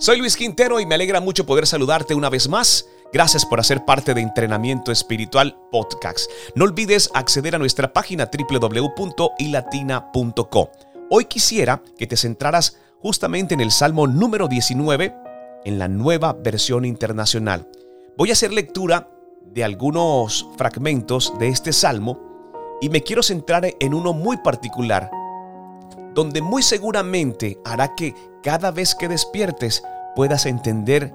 Soy Luis Quintero y me alegra mucho poder saludarte una vez más. Gracias por hacer parte de Entrenamiento Espiritual Podcast. No olvides acceder a nuestra página www.ilatina.co. Hoy quisiera que te centraras justamente en el Salmo número 19, en la nueva versión internacional. Voy a hacer lectura de algunos fragmentos de este Salmo y me quiero centrar en uno muy particular, donde muy seguramente hará que cada vez que despiertes puedas entender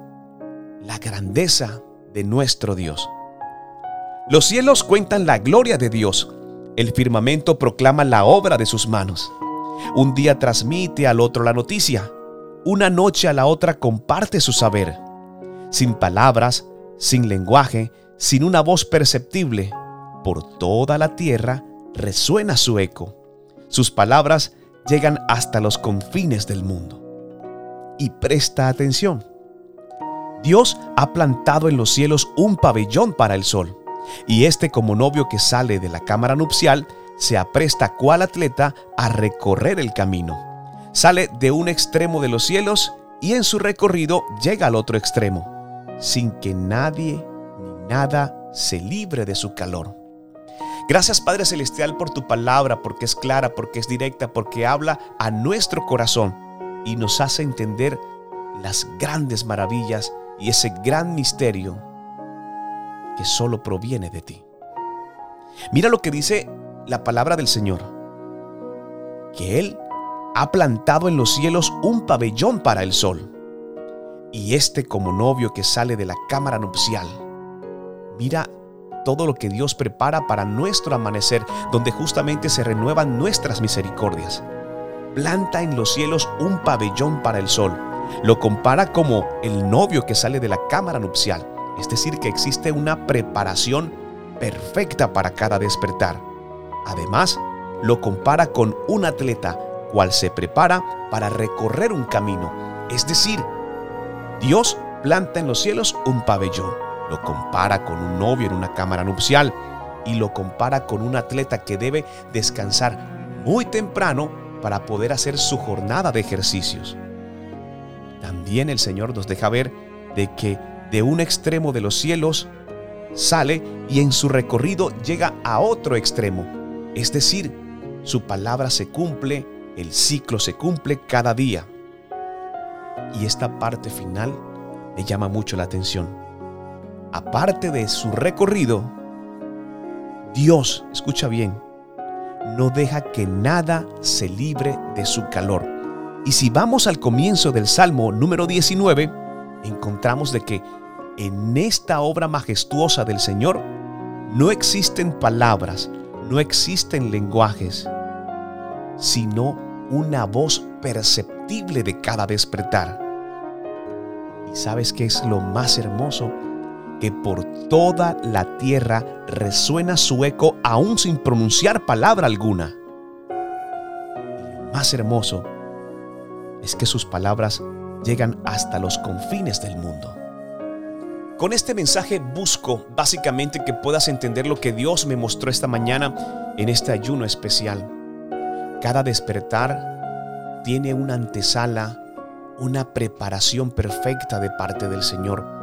la grandeza de nuestro Dios. Los cielos cuentan la gloria de Dios, el firmamento proclama la obra de sus manos. Un día transmite al otro la noticia, una noche a la otra comparte su saber. Sin palabras, sin lenguaje, sin una voz perceptible, por toda la tierra resuena su eco. Sus palabras llegan hasta los confines del mundo. Y presta atención. Dios ha plantado en los cielos un pabellón para el sol, y este como novio que sale de la cámara nupcial se apresta cual atleta a recorrer el camino. Sale de un extremo de los cielos y en su recorrido llega al otro extremo, sin que nadie ni nada se libre de su calor. Gracias Padre Celestial por tu palabra, porque es clara, porque es directa, porque habla a nuestro corazón y nos hace entender las grandes maravillas y ese gran misterio que solo proviene de ti. Mira lo que dice la palabra del Señor, que Él ha plantado en los cielos un pabellón para el sol, y este como novio que sale de la cámara nupcial. Mira todo lo que Dios prepara para nuestro amanecer, donde justamente se renuevan nuestras misericordias. Planta en los cielos un pabellón para el sol. Lo compara como el novio que sale de la cámara nupcial. Es decir, que existe una preparación perfecta para cada despertar. Además, lo compara con un atleta cual se prepara para recorrer un camino. Es decir, Dios planta en los cielos un pabellón lo compara con un novio en una cámara nupcial y lo compara con un atleta que debe descansar muy temprano para poder hacer su jornada de ejercicios. También el Señor nos deja ver de que de un extremo de los cielos sale y en su recorrido llega a otro extremo. Es decir, su palabra se cumple, el ciclo se cumple cada día. Y esta parte final me llama mucho la atención aparte de su recorrido, Dios, escucha bien, no deja que nada se libre de su calor. Y si vamos al comienzo del Salmo número 19, encontramos de que en esta obra majestuosa del Señor no existen palabras, no existen lenguajes, sino una voz perceptible de cada despertar. ¿Y sabes qué es lo más hermoso? Que por toda la tierra resuena su eco aún sin pronunciar palabra alguna. Lo más hermoso es que sus palabras llegan hasta los confines del mundo. Con este mensaje busco básicamente que puedas entender lo que Dios me mostró esta mañana en este ayuno especial. Cada despertar tiene una antesala, una preparación perfecta de parte del Señor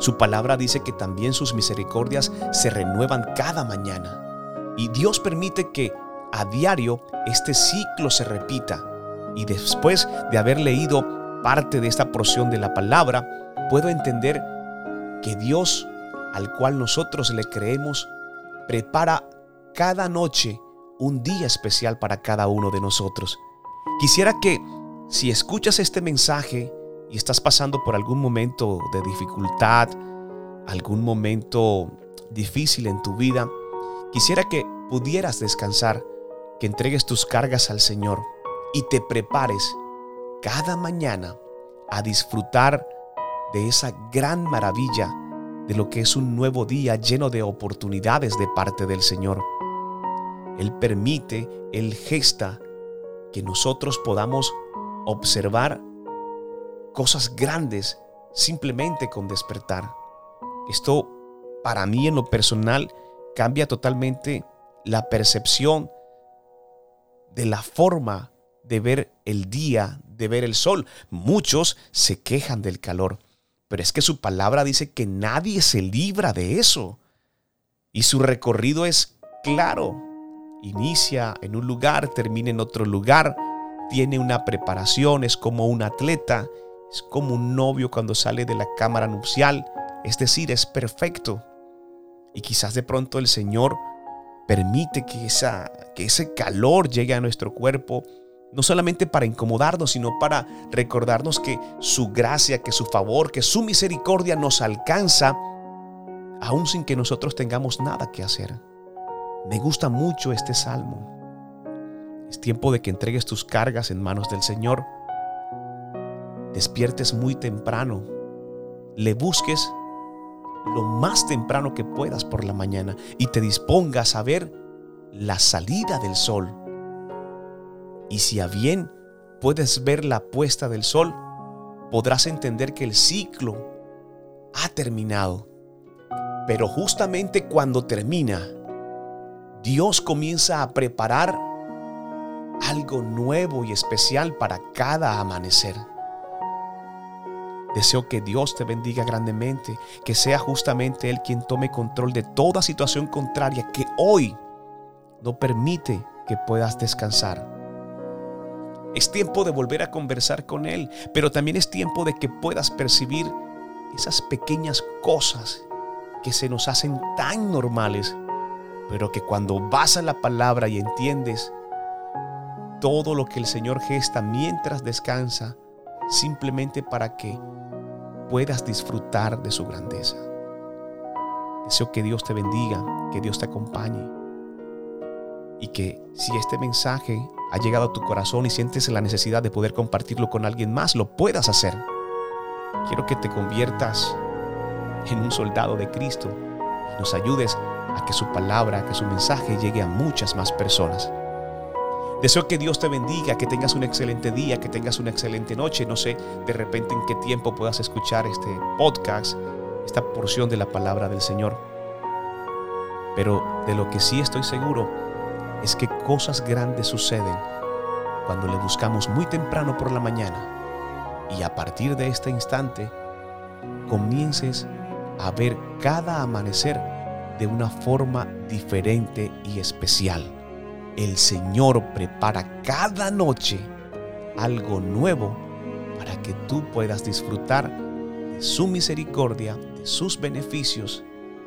su palabra dice que también sus misericordias se renuevan cada mañana. Y Dios permite que a diario este ciclo se repita. Y después de haber leído parte de esta porción de la palabra, puedo entender que Dios, al cual nosotros le creemos, prepara cada noche un día especial para cada uno de nosotros. Quisiera que si escuchas este mensaje y estás pasando por algún momento de dificultad, algún momento difícil en tu vida, quisiera que pudieras descansar, que entregues tus cargas al Señor y te prepares cada mañana a disfrutar de esa gran maravilla de lo que es un nuevo día lleno de oportunidades de parte del Señor. Él permite, Él gesta que nosotros podamos observar cosas grandes simplemente con despertar. Esto para mí en lo personal cambia totalmente la percepción de la forma de ver el día de ver el sol. Muchos se quejan del calor, pero es que su palabra dice que nadie se libra de eso. Y su recorrido es claro. Inicia en un lugar, termina en otro lugar, tiene una preparación, es como un atleta, es como un novio cuando sale de la cámara nupcial, es decir, es perfecto. Y quizás de pronto el Señor permite que, que ese calor llegue a nuestro cuerpo, no solamente para incomodarnos, sino para recordarnos que su gracia, que su favor, que su misericordia nos alcanza, aun sin que nosotros tengamos nada que hacer. Me gusta mucho este salmo. Es tiempo de que entregues tus cargas en manos del Señor. Despiertes muy temprano. Le busques lo más temprano que puedas por la mañana y te dispongas a ver la salida del sol. Y si a bien puedes ver la puesta del sol, podrás entender que el ciclo ha terminado. Pero justamente cuando termina, Dios comienza a preparar algo nuevo y especial para cada amanecer. Deseo que Dios te bendiga grandemente, que sea justamente Él quien tome control de toda situación contraria que hoy no permite que puedas descansar. Es tiempo de volver a conversar con Él, pero también es tiempo de que puedas percibir esas pequeñas cosas que se nos hacen tan normales, pero que cuando vas a la palabra y entiendes todo lo que el Señor gesta mientras descansa, simplemente para que puedas disfrutar de su grandeza. Deseo que Dios te bendiga, que Dios te acompañe y que si este mensaje ha llegado a tu corazón y sientes la necesidad de poder compartirlo con alguien más, lo puedas hacer. Quiero que te conviertas en un soldado de Cristo y nos ayudes a que su palabra, que su mensaje llegue a muchas más personas. Deseo que Dios te bendiga, que tengas un excelente día, que tengas una excelente noche. No sé de repente en qué tiempo puedas escuchar este podcast, esta porción de la palabra del Señor. Pero de lo que sí estoy seguro es que cosas grandes suceden cuando le buscamos muy temprano por la mañana y a partir de este instante comiences a ver cada amanecer de una forma diferente y especial el Señor prepara cada noche algo nuevo para que tú puedas disfrutar de su misericordia, de sus beneficios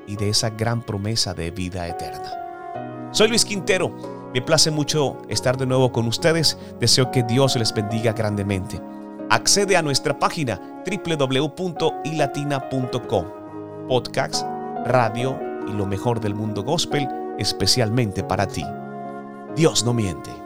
y de esa gran promesa de vida eterna. Soy Luis Quintero, me place mucho estar de nuevo con ustedes, deseo que Dios les bendiga grandemente. Accede a nuestra página www.ilatina.com, podcast, radio y lo mejor del mundo gospel especialmente para ti. Dios no miente.